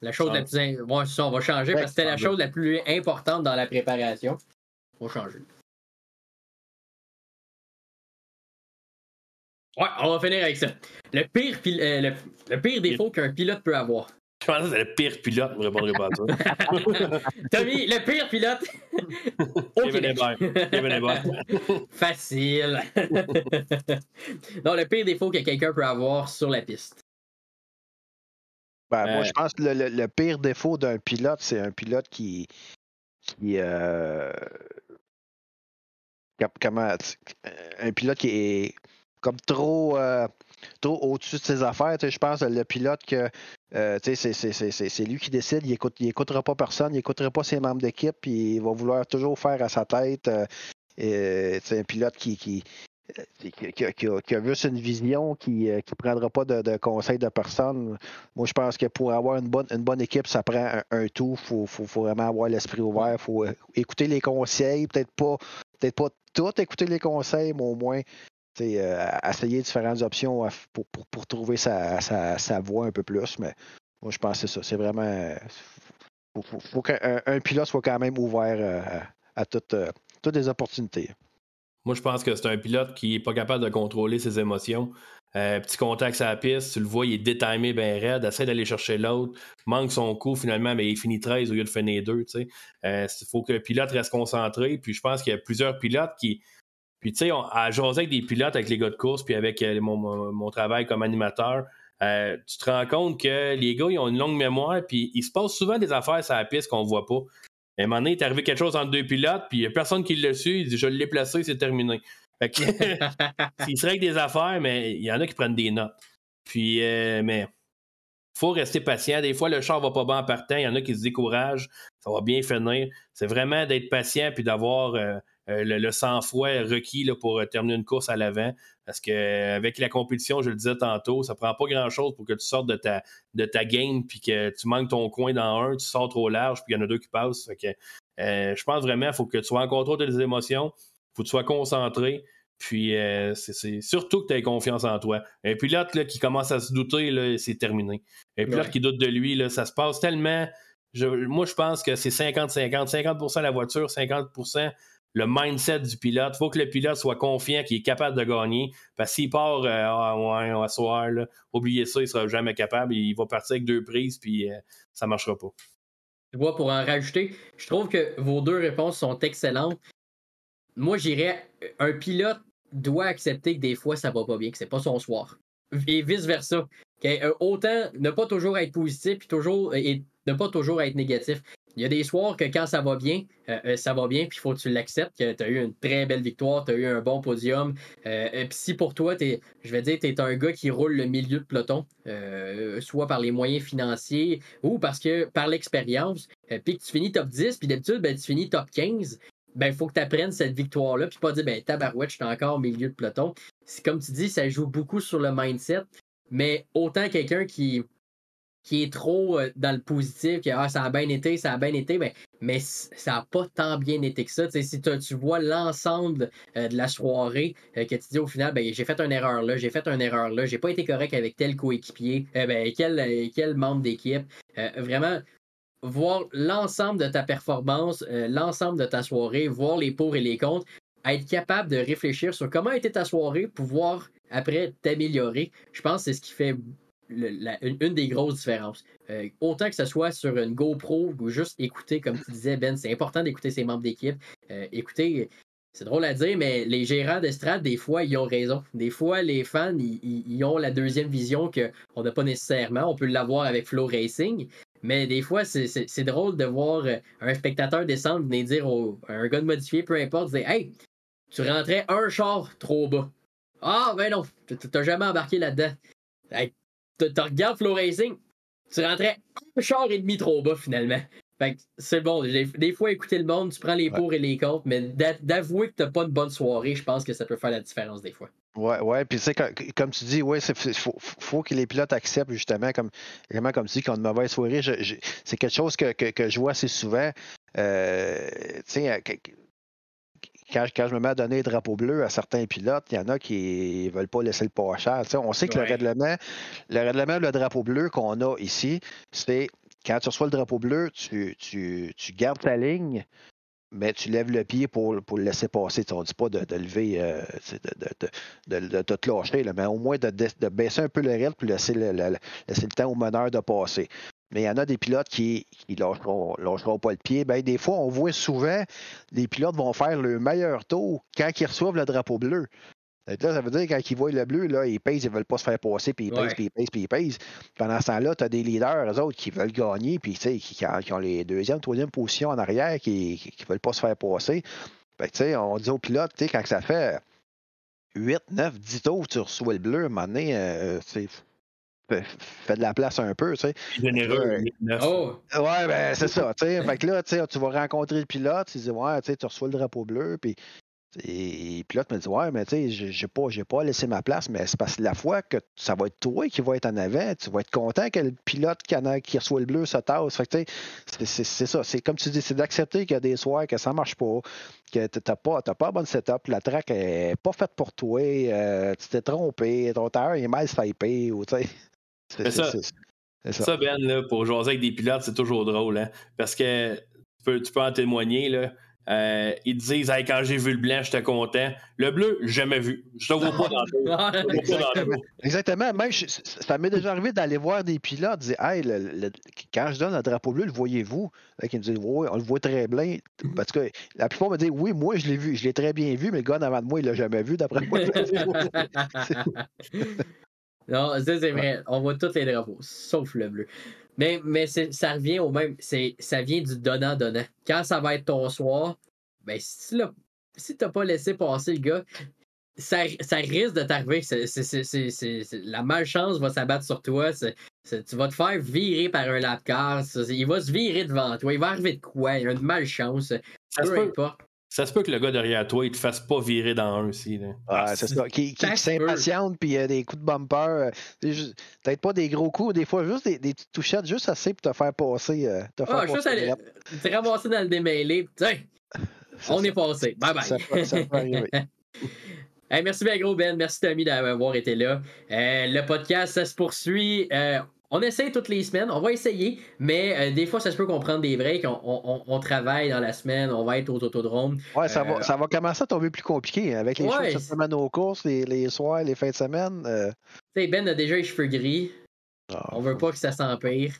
La chose la plus. in- Ouais, c'est ça, on va changer Ouais, parce que c'était la semble. chose la plus importante dans la préparation. On va changer. Ouais, on va finir avec ça. Le pire, pil- euh, le, le pire défaut qu'un pilote peut avoir. Je pense que c'est le pire pilote, je ne répondrai pas à ça. *laughs* Tommy, le pire pilote *laughs* au Kevin Québec. Hébert. Kevin Hébert. *laughs* Facile. non, le pire défaut que quelqu'un peut avoir sur la piste. Ben, Euh. Moi, je pense que le, le- le pire défaut d'un pilote, c'est un pilote qui. qui euh, com- comment. tu- Un pilote qui est comme trop. euh, trop au-dessus de ses affaires. Je pense que le pilote que. euh, c'est- c'est- c'est c'est- c'est lui qui décide, il écoute, il écoutera pas personne, il écoutera pas ses membres d'équipe, puis il va vouloir toujours faire à sa tête. euh, euh, un pilote qui, qui, qui, a, qui, juste une vision, qui ne prendra pas de, conseils de personne. Moi, je pense que pour avoir une bonne, une bonne équipe, ça prend un, tout. Il faut, vraiment avoir l'esprit ouvert. Il faut écouter les conseils. Peut-être pas, peut-être pas tout écouter les conseils, mais au moins essayer différentes options pour, pour, trouver sa, sa, voie un peu plus. Mais moi, je pense que c'est ça. C'est vraiment. Il faut, qu'un pilote soit quand même ouvert à, toutes, toutes les opportunités. Moi, je pense que c'est un pilote qui n'est pas capable de contrôler ses émotions. Euh, petit contact sur la piste, tu le vois, il est détimé bien raide, essaie d'aller chercher l'autre, manque son coup finalement, mais il finit 13 au lieu de finir 2. Il euh, faut que le pilote reste concentré. Puis je pense qu'il y a plusieurs pilotes qui. Puis tu sais, à jaser avec des pilotes, avec les gars de course, puis avec euh, mon, travail comme animateur, tu te rends compte que les gars, ils ont une longue mémoire, puis il se passe souvent des affaires sur la piste qu'on voit pas à un moment donné, il est arrivé quelque chose entre deux pilotes, puis il n'y a personne qui l'a su. Il dit Je l'ai placé, c'est terminé. Fait que, *laughs* il serait avec des affaires, mais il y en a qui prennent des notes. Puis, euh, mais faut rester patient. Des fois, le char va pas bien en partant. Il y en a qui se découragent. Ça va bien finir. C'est vraiment d'être patient puis d'avoir euh, euh, le, sang-froid requis là, pour terminer une course à l'avant. Parce qu'avec la compétition, je le disais tantôt, ça prend pas grand-chose pour que tu sortes de ta, de ta game puis que tu manques ton coin dans un, tu sors trop large puis il y en a deux qui passent. que, euh, je pense vraiment qu'il faut que tu sois en contrôle de tes émotions, il faut que tu sois concentré. Puis euh, c'est surtout que tu aies confiance en toi. Un pilote là, qui commence à se douter, c'est terminé. Un pilote qui doute de lui, là, ça se passe tellement. moi, je pense que c'est 50-50. 50% la voiture, 50 le mindset du pilote. Il faut que le pilote soit confiant qu'il est capable de gagner. Parce qu'il part euh, ah, ouais, à soir, oubliez ça, il ne sera jamais capable. Il va partir avec deux prises, puis euh, ça ne marchera pas. Tu vois, pour en rajouter, je trouve que vos deux réponses sont excellentes. Moi, j'irais, un pilote doit accepter que des fois, ça va pas bien, que c'est pas son soir. Et vice-versa. Euh, autant ne pas toujours être positif puis toujours, et ne pas toujours être négatif. Il y a des soirs que quand ça va bien, euh, euh, ça va bien, puis il faut que tu l'acceptes, que tu as eu une très belle victoire, tu as eu un bon podium. Euh, puis si pour toi, je vais dire, tu es un gars qui roule le milieu de peloton, soit par les moyens financiers ou parce que par l'expérience, puis que tu finis top 10, puis d'habitude, ben, tu finis top 15, ben, il faut que tu apprennes cette victoire-là, puis pas dire, ben, tabarouette, je suis encore au milieu de peloton. Comme tu dis, ça joue beaucoup sur le mindset, mais autant quelqu'un qui qui est trop euh, dans le positif, que ah, ça a bien été, ça a bien été, mais, mais ça n'a pas tant bien été que ça. si tu vois l'ensemble euh, de la soirée, euh, que tu dis au final, ben, j'ai fait une erreur là, j'ai fait une erreur là, j'ai pas été correct avec tel coéquipier, ben, quel, quel membre d'équipe. vraiment, voir l'ensemble de ta performance, l'ensemble de ta soirée, voir les pour et les contre, être capable de réfléchir sur comment était ta soirée, pouvoir après t'améliorer. Je pense que c'est ce qui fait une, des grosses différences. Euh, autant que ce soit sur une GoPro ou juste écouter, comme tu disais, Ben, c'est important d'écouter ses membres d'équipe. Euh, écoutez, c'est drôle à dire, mais les gérants d'estrade, des fois, ils ont raison. Des fois, les fans, ils, ont la deuxième vision qu'on n'a pas nécessairement. On peut l'avoir avec Flow Racing. Mais des fois, c'est drôle de voir euh, un spectateur descendre, venir dire à un gars de modifié, peu importe, dire Hey, tu rentrais un char trop bas. Ah, ben non, t'as jamais embarqué là-dedans tu regardes Flow Racing, tu rentrais un char et demi trop bas finalement. Fait que c'est bon. Des fois, écouter le monde, tu prends les pour et les contre, mais d'avouer que t'as pas une bonne soirée, je pense que ça peut faire la différence des fois. Ouais, ouais. Puis, tu comme tu dis, ouais, il faut, que les pilotes acceptent justement, comme, vraiment comme tu dis, qu'ils ont une mauvaise soirée. c'est quelque chose que, je vois assez souvent. Euh, tu sais, quand, je me mets à donner le drapeau bleu à certains pilotes, il y en a qui ne veulent pas laisser le pas cher. on sait que le règlement, le règlement, le drapeau bleu qu'on a ici, c'est quand tu reçois le drapeau bleu, tu, gardes ta ligne, mais tu lèves le pied pour, le laisser passer. on ne dit pas de, lever, euh, de, te lâcher, mais au moins de, baisser un peu le rythme pour laisser le, laisser le temps au meneur de passer mais il y en a des pilotes qui ne lâcheront, pas le pied. Ben, des fois, on voit souvent les pilotes vont faire le meilleur tour quand ils reçoivent le drapeau bleu. ça veut dire quand ils voient le bleu, là, ils pèsent, ils ne veulent pas se faire passer, puis ils pèsent, puis ils pèsent, puis ils pèsent. Pendant ce temps-là, tu as des leaders, eux autres, qui veulent gagner, puis qui, qui, ont les deuxième, troisième positions en arrière, qui ne veulent pas se faire passer. on dit aux pilotes, quand ça fait 8, 9, 10 tours, tu reçois le bleu, à un moment donné, euh, fait de la place un peu, tu sais. Généreux. Oh. Ouais, ben c'est ça, tu sais. fait que là, tu vas rencontrer le pilote, tu dis, ouais, tu reçois le drapeau bleu, puis Et, puis l'autre me dit Ouais, mais tu sais, j'ai pas, pas laissé ma place, mais c'est parce que la fois que ça va être toi qui va être en avant, tu vas être content que le pilote qui, qui reçoit le bleu se tasse. Fait que c'est ça. C'est comme tu dis, c'est d'accepter qu'il y a des soirs que ça marche pas, que tu n'as pas, pas un bon setup, la track est pas faite pour toi, euh, tu t'es trompé, ton tailleur est mal typé, ou tu sais. C'est ça. Ça. Ben, là, pour jaser avec des pilotes, c'est toujours drôle, hein? Parce que tu peux, tu peux en témoigner, là. Euh, ils disent quand j'ai vu le blanc, j'étais content. Le bleu, jamais vu. Je te vois pas dans le Exactement. Exactement. Même, ça m'est déjà arrivé d'aller voir des pilotes, dire hey, quand je donne le drapeau bleu, le voyez-vous? Ils me disent Oui, on le voit très bien. Parce que la plupart me disent Oui, moi, je l'ai vu. Je l'ai très bien vu, mais le gars en avant de moi, il ne l'a jamais vu, d'après moi. *laughs* *laughs* non, ça, c'est vrai. On voit tous les drapeaux, sauf le bleu. Mais, mais ça revient au même. Ça vient du donnant-donnant. Quand ça va être ton soir, ben, si tu n'as pas laissé passer le gars, ça, ça risque de t'arriver. La malchance va s'abattre sur toi. tu vas te faire virer par un lap car. Il va se virer devant toi. Il va arriver de quoi? Il y a une malchance. Ça peu importe. Ça se peut que le gars derrière toi, il te fasse pas virer dans un aussi. Là. Ah, c'est ça. Qui, qui, s'impatiente, puis il y a des coups de bumper. Euh, peut-être pas des gros coups, des fois juste des, des petites touchettes, juste assez pour te faire passer. Euh, te faire ah, passer juste aller. Tu ramasser dans le démêlé. Tiens, *laughs* on est passé. Bye bye. Ça, ça peut *laughs* arriver. merci bien gros Ben, merci Tommy d'avoir été là. Euh, le podcast, ça se poursuit. Euh, on essaie toutes les semaines, on va essayer, mais euh, des fois, ça se peut qu'on prenne des breaks. On, on, travaille dans la semaine, on va être aux autodromes. Ouais, ça, va, ça va commencer à tomber plus compliqué hein, avec les choses cette semaine aux courses, les, les, soirs, les fins de semaine. Tu sais, Ben a déjà les cheveux gris. Ah, on veut pas que ça s'empire.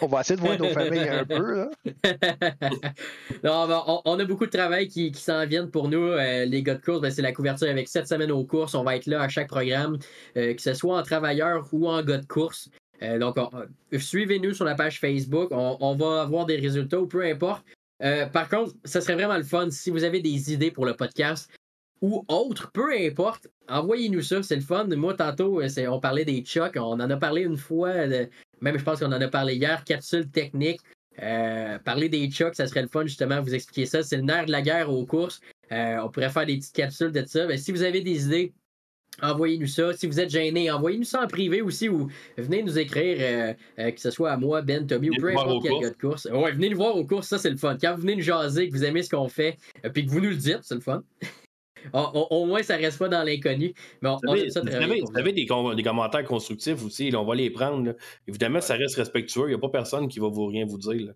On va essayer de voir nos *laughs* familles un peu. Là. *laughs* non, on, a beaucoup de travail qui, qui s'en viennent pour nous. les gars de course, ben, c'est la couverture avec cette semaines aux courses. On va être là à chaque programme, que ce soit en travailleur ou en gars de course. Euh, donc, suivez-nous sur la page Facebook. On, va avoir des résultats ou peu importe. Euh, par contre, ce serait vraiment le fun si vous avez des idées pour le podcast ou autre, peu importe, envoyez-nous ça, c'est le fun. Moi, tantôt, on parlait des chocs, on en a parlé une fois, même je pense qu'on en a parlé hier, capsule technique. Euh, parler des chocs, ça serait le fun justement, vous expliquer ça. C'est le nerf de la guerre aux courses. on pourrait faire des petites capsules de ça. Mais si vous avez des idées, Envoyez-nous ça. Si vous êtes gêné, envoyez-nous ça en privé aussi ou venez nous écrire, euh, euh, que ce soit à moi, Ben, Tommy ou peu importe quel gars de course. Ouais, venez nous voir aux courses, ça c'est le fun. Quand vous venez nous jaser, que vous aimez ce qu'on fait, euh, puis que vous nous le dites, c'est le fun. *laughs* au, moins, ça reste pas dans l'inconnu. Mais on, vous, avez, des, commentaires constructifs aussi, on va les prendre. Évidemment, ça reste respectueux. Il n'y a pas personne qui va vous rien vous dire.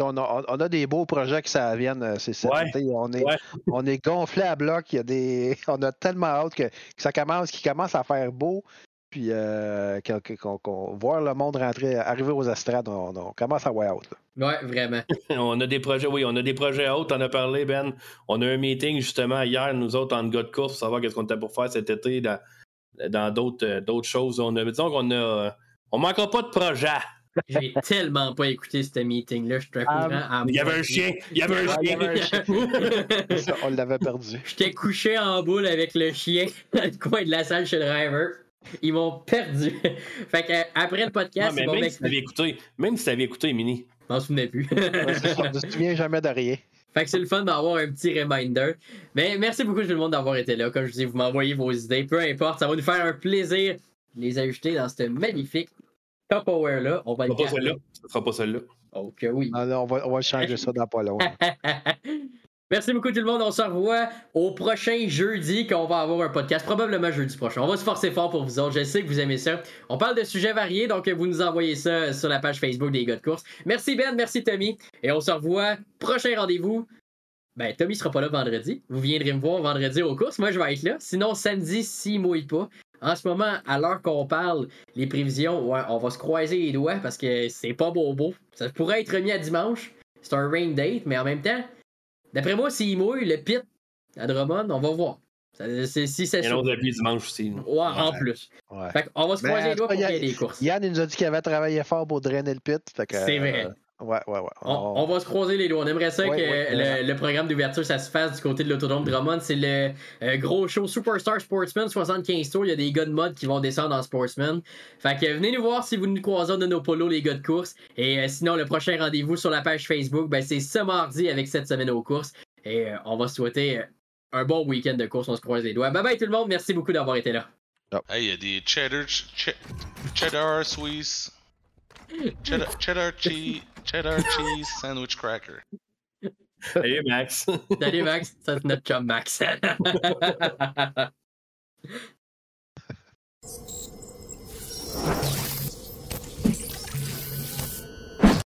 On a, des beaux projets qui ça vienne. Euh, c'est on, est, *laughs* on est gonflé à bloc. Il y a des, *laughs* on a tellement hâte que, ça commence, qu'il commence à faire beau. Puis euh, qu'on, voir le monde rentrer, arriver aux estrades, on, commence à voir hâte. Oui, vraiment. *laughs* on a des projets, oui, on a des projets hautes. On a parlé, Ben. On a un meeting justement hier, nous autres, en gars de course, pour savoir qu'est-ce qu'on était pour faire cet été dans, dans d'autres, euh, d'autres choses. On a, disons qu'on a. On manquera pas de projets. J'ai tellement pas écouté ce meeting-là. Je suis ah, Il y avait un chien. Il y avait un chien. on l'avait perdu. *laughs* J'étais couché en boule avec le chien *laughs* dans le coin de la salle chez le driver. Ils m'ont perdu. *laughs* fait que après le podcast, non, mais même, si écouté, même si tu avais écouté, Mini. Je m'en souvenais plus. je ne me souviens jamais de rien. Fait que c'est le fun d'avoir un petit reminder. Mais merci beaucoup tout le monde d'avoir été là. Comme je dis, vous m'envoyez vos idées. Peu importe, ça va nous faire un plaisir de les ajouter dans ce magnifique Tupperware-là, on va le faire. celle-là. Ça sera pas celle-là. Ok, oui. on, va, on va changer ça dans pas long. *laughs* Merci beaucoup tout le monde. On se revoit au prochain jeudi qu'on va avoir un podcast, probablement jeudi prochain. On va se forcer fort pour vous autres. Je sais que vous aimez ça. On parle de sujets variés, donc vous nous envoyez ça sur la page Facebook des gars de course. Merci Ben, merci Tommy. Et on se revoit. Prochain rendez-vous. Ben, Tommy sera pas là vendredi. Vous viendrez me voir vendredi aux courses. Moi, je vais être là. Sinon, samedi, s'il mouille pas. En ce moment, à l'heure qu'on parle, les prévisions, ouais, on va se croiser les doigts parce que c'est pas beau beau. Ça pourrait être remis à dimanche. C'est un rain date, mais en même temps, d'après moi, s'il mouille, le pit à Drummond, on va voir. C'est, si c'est Il y a autre dimanche aussi. Ouais, en plus. Fait on va se croiser les doigts pour qu'il y ait des courses. Yann il nous a dit qu'il avait travaillé fort pour drainer le pit. c'est vrai. Euh, Ouais, ouais, ouais. On, va se croiser les doigts. On aimerait ça que le, programme d'ouverture, ça se fasse du côté de l'autodrome Drummond. C'est le euh, gros show Superstar Sportsman 75 tours. Il y a des gars de mode qui vont descendre en Sportsman. Fait que venez nous voir si vous nous croisez de nos polos, les gars de course. Et euh, sinon, le prochain rendez-vous sur la page Facebook, ben, c'est ce mardi avec cette semaine aux courses. Et euh, on va souhaiter un bon week-end de course. On se croise les doigts. Bye bye tout le monde. Merci beaucoup d'avoir été là. Hey, il y a des cheddar, che- cheddar Swiss, cheddar, *laughs* cheddar cheese, cheddar cheese sandwich cracker. Hey Max. Thank Max. *laughs* That's not John Max. *laughs*